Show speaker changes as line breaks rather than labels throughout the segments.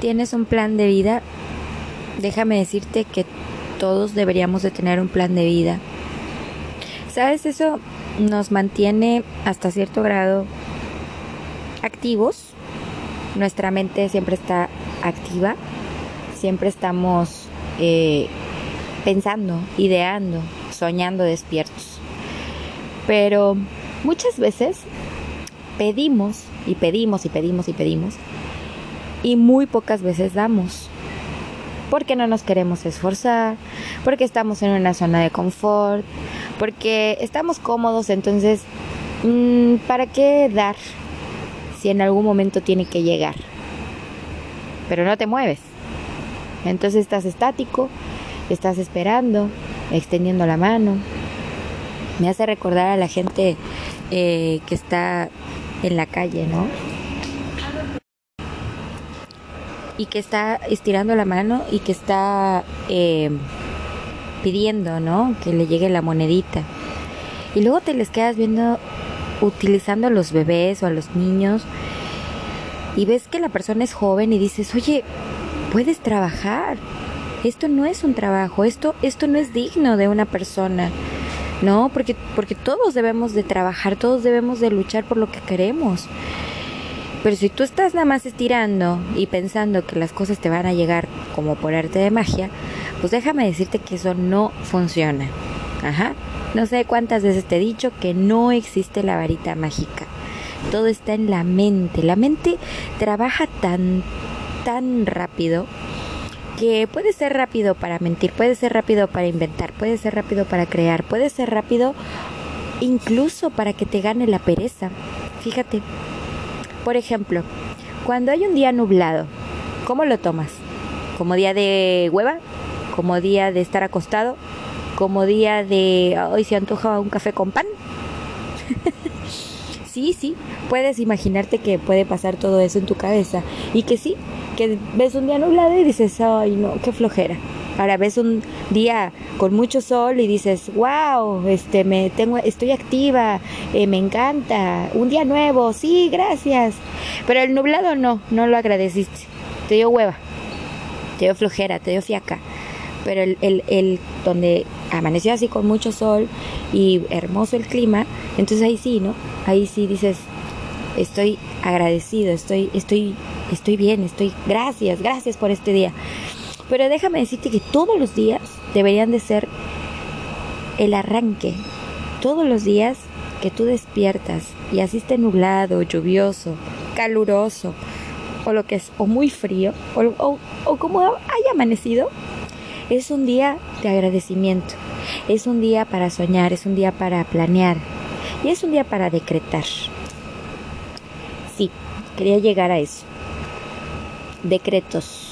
tienes un plan de vida, déjame decirte que todos deberíamos de tener un plan de vida. ¿Sabes? Eso nos mantiene hasta cierto grado activos. Nuestra mente siempre está activa. Siempre estamos eh, pensando, ideando, soñando despiertos. Pero muchas veces pedimos y pedimos y pedimos y pedimos y muy pocas veces damos. Porque no nos queremos esforzar, porque estamos en una zona de confort, porque estamos cómodos, entonces, mm, ¿para qué dar si en algún momento tiene que llegar? Pero no te mueves. Entonces estás estático, estás esperando, extendiendo la mano. Me hace recordar a la gente eh, que está en la calle, ¿no? Y que está estirando la mano y que está eh, pidiendo, ¿no? Que le llegue la monedita. Y luego te les quedas viendo utilizando a los bebés o a los niños y ves que la persona es joven y dices, oye, puedes trabajar. Esto no es un trabajo, esto, esto no es digno de una persona. No, porque, porque todos debemos de trabajar, todos debemos de luchar por lo que queremos. Pero si tú estás nada más estirando y pensando que las cosas te van a llegar como por arte de magia, pues déjame decirte que eso no funciona. Ajá. No sé cuántas veces te he dicho que no existe la varita mágica. Todo está en la mente. La mente trabaja tan, tan rápido que puede ser rápido para mentir, puede ser rápido para inventar, puede ser rápido para crear, puede ser rápido incluso para que te gane la pereza. Fíjate, por ejemplo, cuando hay un día nublado, ¿cómo lo tomas? ¿Como día de hueva? ¿Como día de estar acostado? ¿Como día de hoy se antoja un café con pan? sí, sí, puedes imaginarte que puede pasar todo eso en tu cabeza y que sí, que ves un día nublado y dices, ay no, qué flojera. Ahora ves un día con mucho sol y dices, wow, este, me tengo, estoy activa, eh, me encanta, un día nuevo, sí, gracias. Pero el nublado no, no lo agradeciste, te dio hueva, te dio flojera, te dio fiaca. Pero el, el, el donde amaneció así con mucho sol y hermoso el clima, entonces ahí sí, ¿no? Ahí sí dices, estoy agradecido, estoy, estoy, estoy bien, estoy, gracias, gracias por este día. Pero déjame decirte que todos los días deberían de ser el arranque. Todos los días que tú despiertas y así esté nublado, lluvioso, caluroso, o lo que es, o muy frío, o, o, como haya amanecido, es un día de agradecimiento. Es un día para soñar, es un día para planear y es un día para decretar. Sí, quería llegar a eso. Decretos.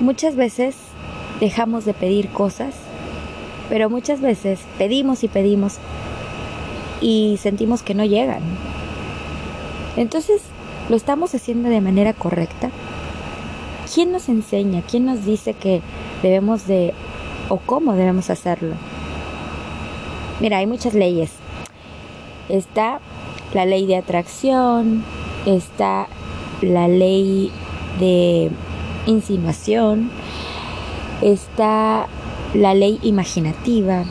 Muchas veces dejamos de pedir cosas, pero muchas veces pedimos y pedimos y sentimos que no llegan. Entonces, ¿lo estamos haciendo de manera correcta? ¿Quién nos enseña? ¿Quién nos dice que debemos de o cómo debemos hacerlo? Mira, hay muchas leyes. Está la ley de atracción, está la ley de insinuación, está la ley imaginativa,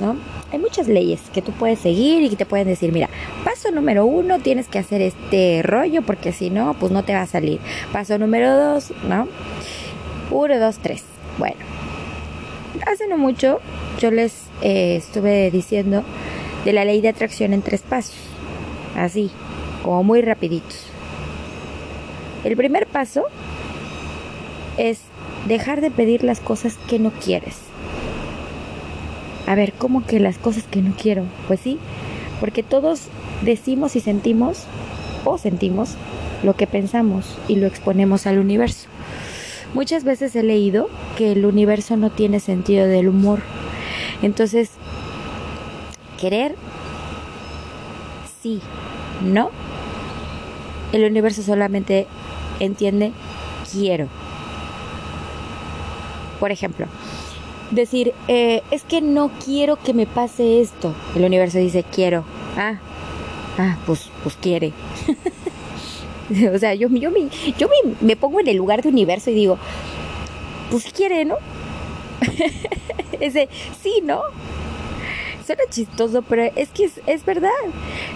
¿no? Hay muchas leyes que tú puedes seguir y que te pueden decir, mira, paso número uno, tienes que hacer este rollo porque si no, pues no te va a salir. Paso número dos, ¿no? Uno, dos, tres. Bueno, hace no mucho yo les eh, estuve diciendo de la ley de atracción en tres pasos, así, como muy rapiditos. El primer paso es dejar de pedir las cosas que no quieres. A ver, ¿cómo que las cosas que no quiero? Pues sí, porque todos decimos y sentimos o sentimos lo que pensamos y lo exponemos al universo. Muchas veces he leído que el universo no tiene sentido del humor. Entonces, querer, sí, no. El universo solamente entiende quiero. Por ejemplo, decir, eh, es que no quiero que me pase esto. El universo dice, quiero. Ah, ah, pues, pues quiere. O sea, yo, yo, me, yo me, pongo en el lugar de universo y digo, pues quiere, ¿no? Ese, sí, ¿no? Suena chistoso, pero es que es, es verdad.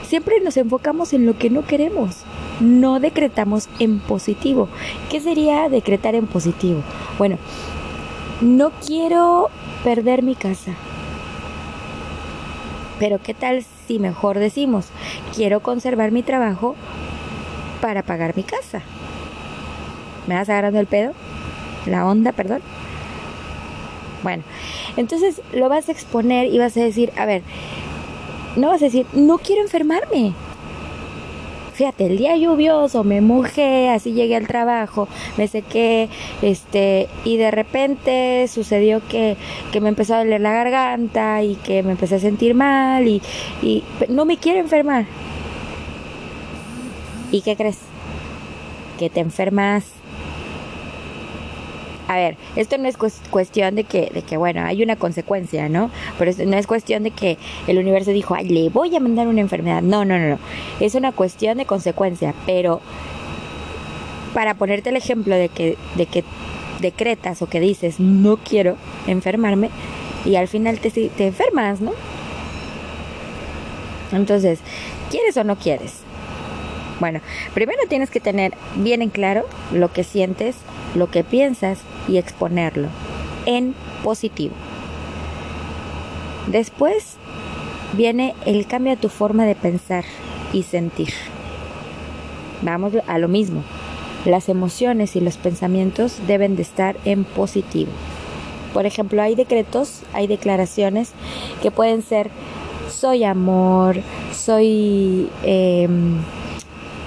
Siempre nos enfocamos en lo que no queremos. No decretamos en positivo. ¿Qué sería decretar en positivo? Bueno, no quiero perder mi casa. Pero ¿qué tal si mejor decimos, quiero conservar mi trabajo para pagar mi casa? ¿Me vas agarrando el pedo? La onda, perdón. Bueno, entonces lo vas a exponer y vas a decir, a ver, no vas a decir, no quiero enfermarme. Fíjate, el día lluvioso me mojé, así llegué al trabajo, me sequé, este, y de repente sucedió que, que me empezó a doler la garganta y que me empecé a sentir mal y, y no me quiero enfermar. ¿Y qué crees? Que te enfermas a ver, esto no es cuestión de que, de que, bueno, hay una consecuencia, ¿no? Pero no es cuestión de que el universo dijo, ay, le voy a mandar una enfermedad. No, no, no, no. Es una cuestión de consecuencia. Pero para ponerte el ejemplo de que, de que decretas o que dices, no quiero enfermarme, y al final te, te enfermas, ¿no? Entonces, ¿quieres o no quieres? Bueno, primero tienes que tener bien en claro lo que sientes, lo que piensas y exponerlo en positivo. Después viene el cambio a tu forma de pensar y sentir. Vamos a lo mismo. Las emociones y los pensamientos deben de estar en positivo. Por ejemplo, hay decretos, hay declaraciones que pueden ser soy amor, soy em,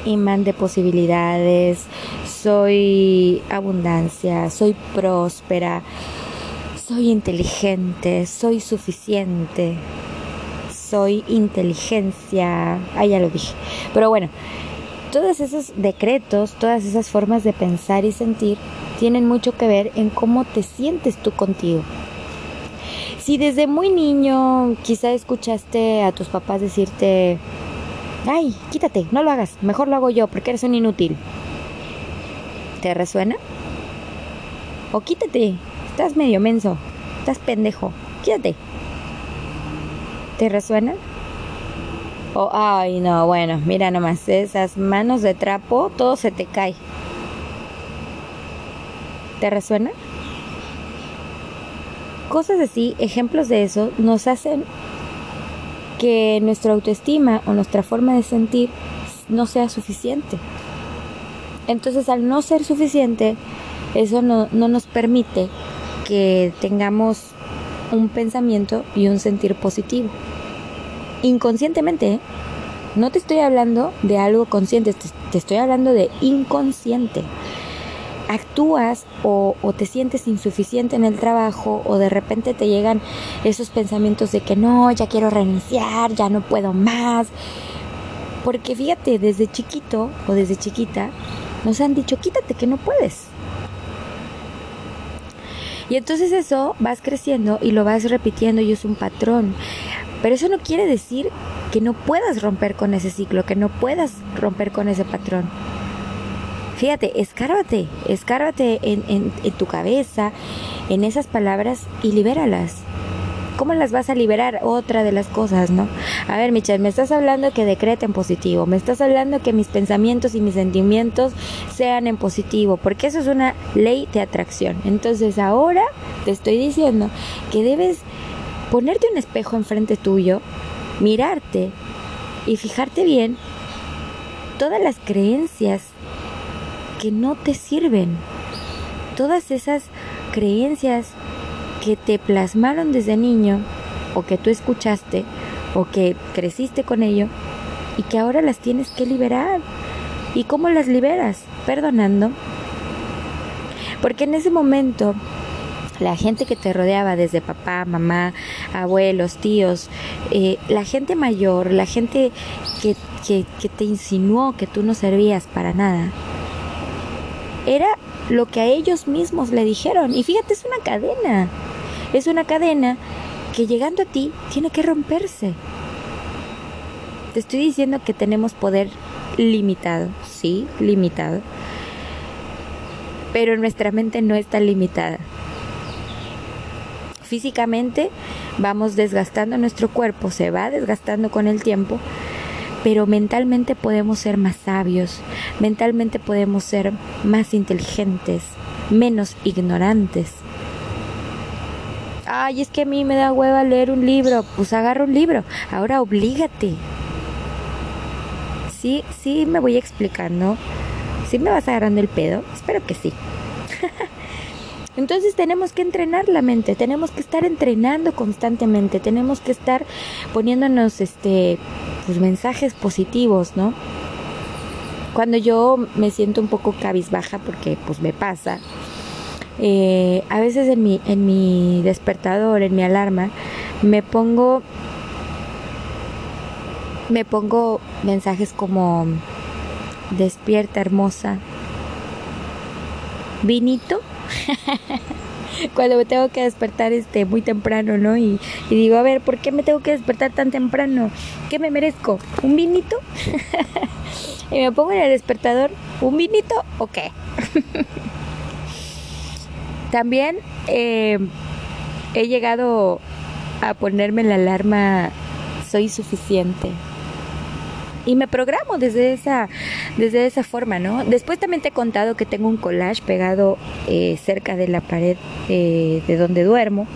imán de posibilidades, soy abundancia, soy próspera, soy inteligente, soy suficiente, soy inteligencia, ah, ya lo dije. Pero bueno, todos esos decretos, todas esas formas de pensar y sentir tienen mucho que ver en cómo te sientes tú contigo. Si desde muy niño quizá escuchaste a tus papás decirte, ay, quítate, no lo hagas, mejor lo hago yo porque eres un inútil. ¿Te resuena? O quítate, estás medio menso, estás pendejo, quítate. ¿Te resuena? O, ay, no, bueno, mira nomás, esas manos de trapo, todo se te cae. ¿Te resuena? Cosas así, ejemplos de eso, nos hacen que nuestra autoestima o nuestra forma de sentir no sea suficiente. Entonces al no ser suficiente, eso no, nos permite que tengamos un pensamiento y un sentir positivo. Inconscientemente, ¿eh? no te estoy hablando de algo consciente, te estoy hablando de inconsciente actúas o, te sientes insuficiente en el trabajo o de repente te llegan esos pensamientos de que no, ya quiero reiniciar, ya no puedo más. Porque fíjate, desde chiquito o desde chiquita nos han dicho, quítate que no puedes. Y entonces eso vas creciendo y lo vas repitiendo y es un patrón. Pero eso no quiere decir que no puedas romper con ese ciclo, que no puedas romper con ese patrón. Fíjate, escárvate, escárvate en, en, tu cabeza, en esas palabras y libéralas. ¿Cómo las vas a liberar? Otra de las cosas, ¿no? A ver, Michelle, me estás hablando que decrete en positivo, me estás hablando que mis pensamientos y mis sentimientos sean en positivo, porque eso es una ley de atracción. Entonces ahora te estoy diciendo que debes ponerte un espejo enfrente tuyo, mirarte y fijarte bien todas las creencias que no te sirven. Todas esas creencias que te plasmaron desde niño o que tú escuchaste o que creciste con ello y que ahora las tienes que liberar. ¿Y cómo las liberas? Perdonando. Porque en ese momento la gente que te rodeaba, desde papá, mamá, abuelos, tíos, eh, la gente mayor, la gente que, que te insinuó que tú no servías para nada, era lo que a ellos mismos le dijeron. Y fíjate, es una cadena. Es una cadena que llegando a ti tiene que romperse. Te estoy diciendo que tenemos poder limitado. sí, limitado. Pero nuestra mente no está limitada. Físicamente vamos desgastando nuestro cuerpo, se va desgastando con el tiempo, pero mentalmente podemos ser más sabios, mentalmente podemos ser más inteligentes, menos ignorantes. Ay, es que a mí me da hueva leer un libro, pues agarra un libro, ahora oblígate. Sí, sí me voy explicando. ¿Sí me vas agarrando el pedo? Espero que sí. Entonces tenemos que entrenar la mente, tenemos que estar entrenando constantemente, tenemos que estar poniéndonos este pues mensajes positivos, ¿no? Cuando yo me siento un poco cabizbaja porque pues me pasa, eh, a veces en mi, en mi despertador, en mi alarma, me pongo me pongo mensajes como despierta hermosa, vinito cuando me tengo que despertar este muy temprano, ¿no? Y, digo, a ver, ¿por qué me tengo que despertar tan temprano? ¿Qué me merezco? ¿Un vinito? y me pongo en el despertador, ¿un vinito o qué? También eh, he llegado a ponerme la alarma, soy suficiente y me programo desde esa, desde esa forma, ¿no? Después también te he contado que tengo un collage pegado eh, cerca de la pared eh, de donde duermo.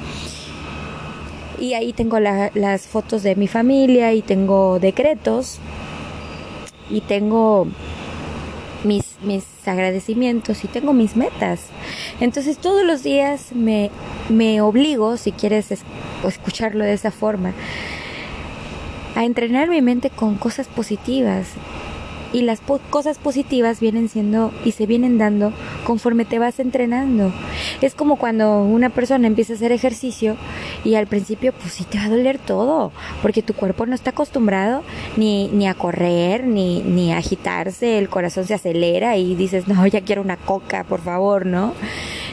Y ahí tengo las fotos de mi familia y tengo decretos y tengo mis, mis agradecimientos y tengo mis metas. Entonces todos los días me, me obligo, si quieres escucharlo de esa forma, a entrenar mi mente con cosas positivas. Y las cosas positivas vienen siendo y se vienen dando conforme te vas entrenando. Es como cuando una persona empieza a hacer ejercicio y al principio pues sí te va a doler todo, porque tu cuerpo no está acostumbrado ni, ni a correr, ni, ni a agitarse, el corazón se acelera y dices, no, ya quiero una coca, por favor, ¿no?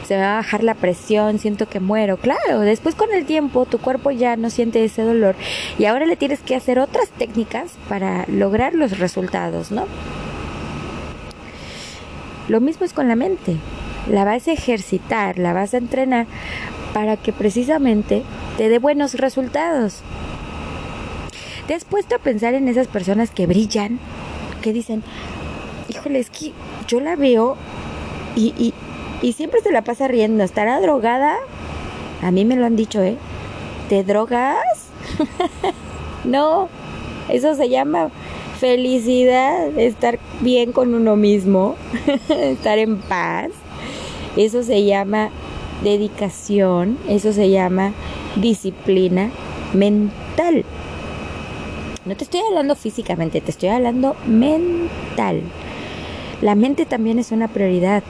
Se va a bajar la presión, siento que muero. Claro, después con el tiempo tu cuerpo ya no siente ese dolor y ahora le tienes que hacer otras técnicas para lograr los resultados, ¿no? Lo mismo es con la mente. La vas a ejercitar, la vas a entrenar para que precisamente te dé buenos resultados. ¿Te has puesto a pensar en esas personas que brillan? Que dicen, híjole, es que yo la veo y, y, y siempre se la pasa riendo. ¿Estará drogada? A mí me lo han dicho, ¿eh? ¿Te drogas? no, eso se llama felicidad, estar bien con uno mismo, estar en paz. Eso se llama dedicación, eso se llama disciplina mental. No te estoy hablando físicamente, te estoy hablando mental. La mente también es una prioridad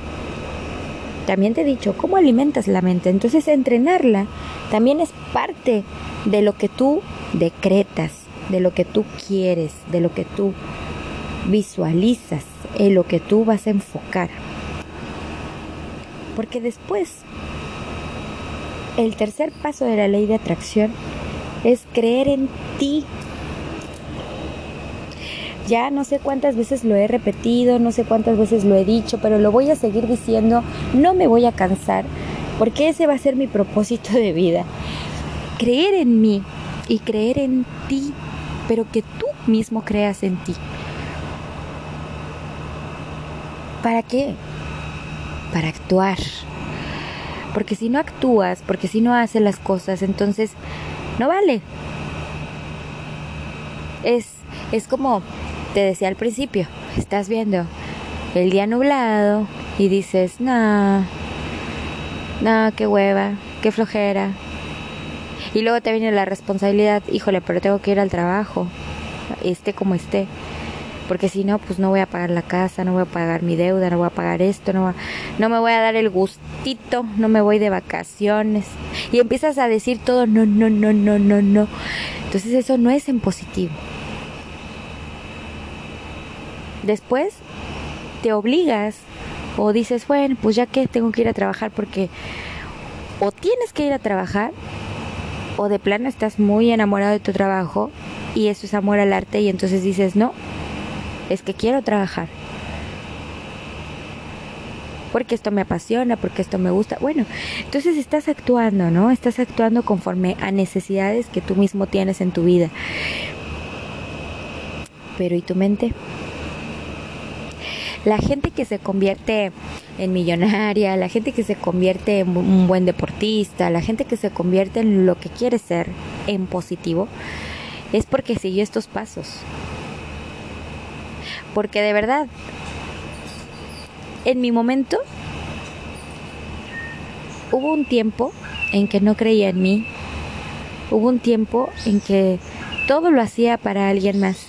también te he dicho, ¿cómo alimentas la mente? Entonces entrenarla también es parte de lo que tú decretas, de lo que tú quieres, de lo que tú visualizas, en lo que tú vas a enfocar. Porque después, el tercer paso de la ley de atracción es creer en ti ya no sé cuántas veces lo he repetido, no sé cuántas veces lo he dicho, pero lo voy a seguir diciendo, no me voy a cansar, porque ese va a ser mi propósito de vida. Creer en mí y creer en ti, pero que tú mismo creas en ti. ¿Para qué? Para actuar. Porque si no actúas, porque si no haces las cosas, entonces no vale. Es, es como te decía al principio, estás viendo el día nublado y dices, no, no, qué hueva, qué flojera. Y luego te viene la responsabilidad, híjole, pero tengo que ir al trabajo, esté como esté. Porque si no, pues no voy a pagar la casa, no voy a pagar mi deuda, no voy a pagar esto, no, no me voy a dar el gustito, no me voy de vacaciones. Y empiezas a decir todo, no, no, no, no, no, no. Entonces eso no es en positivo. Después te obligas o dices, bueno, pues ya que tengo que ir a trabajar porque o tienes que ir a trabajar o de plano estás muy enamorado de tu trabajo y eso es amor al arte y entonces dices, no, es que quiero trabajar. porque esto me apasiona, porque esto me gusta. Bueno, entonces estás actuando, ¿no? Estás actuando conforme a necesidades que tú mismo tienes en tu vida. Pero ¿y tu mente? La gente que se convierte en millonaria, la gente que se convierte en un buen deportista, la gente que se convierte en lo que quiere ser, en positivo, es porque siguió estos pasos. Porque de verdad, en mi momento, hubo un tiempo en que no creía en mí, hubo un tiempo en que todo lo hacía para alguien más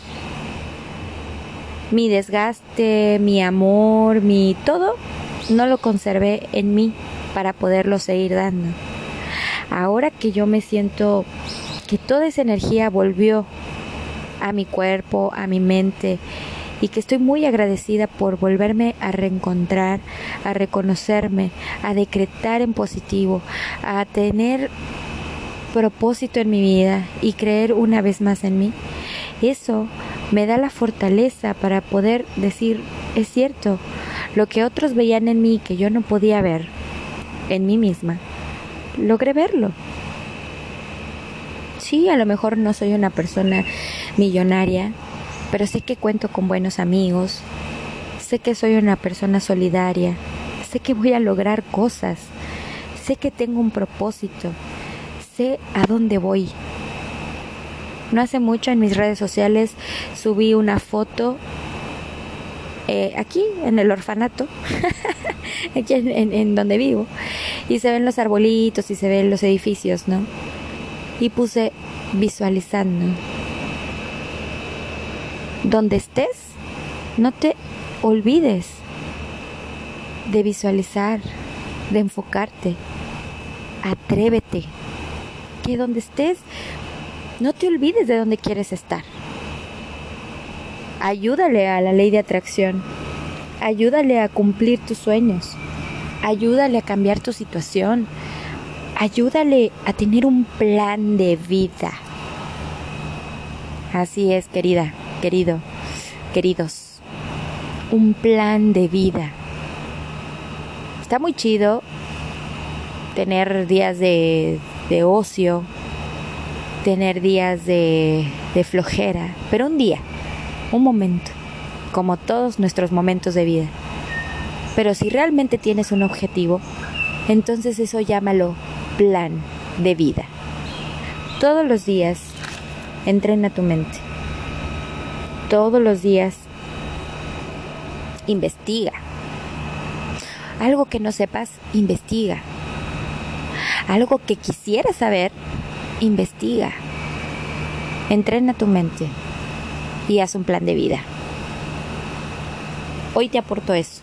mi desgaste, mi amor, mi todo, no lo conservé en mí para poderlo seguir dando. Ahora que yo me siento que toda esa energía volvió a mi cuerpo, a mi mente, y que estoy muy agradecida por volverme a reencontrar, a reconocerme, a decretar en positivo, a tener propósito en mi vida y creer una vez más en mí. Eso me da la fortaleza para poder decir, es cierto, lo que otros veían en mí que yo no podía ver en mí misma, logré verlo. Sí, a lo mejor no soy una persona millonaria, pero sé que cuento con buenos amigos, sé que soy una persona solidaria, sé que voy a lograr cosas, sé que tengo un propósito, sé a dónde voy. No hace mucho en mis redes sociales subí una foto eh, aquí en el orfanato, aquí en, en, donde vivo, y se ven los arbolitos y se ven los edificios, ¿no? Y puse visualizando. Donde estés, no te olvides de visualizar, de enfocarte. Atrévete. Que donde estés no te olvides de dónde quieres estar. Ayúdale a la ley de atracción. Ayúdale a cumplir tus sueños. Ayúdale a cambiar tu situación. Ayúdale a tener un plan de vida. Así es, querida, querido, queridos. Un plan de vida. Está muy chido tener días de, de ocio, tener días de, flojera, pero un día, un momento, como todos nuestros momentos de vida. Pero si realmente tienes un objetivo, entonces eso llámalo plan de vida. Todos los días entrena tu mente. Todos los días investiga. Algo que no sepas, investiga. Algo que quisieras saber, investiga, entrena tu mente y haz un plan de vida. Hoy te aporto eso.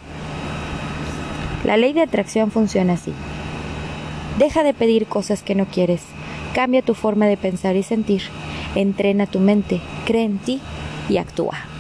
La ley de atracción funciona así. Deja de pedir cosas que no quieres. Cambia tu forma de pensar y sentir. Entrena tu mente, cree en ti y actúa.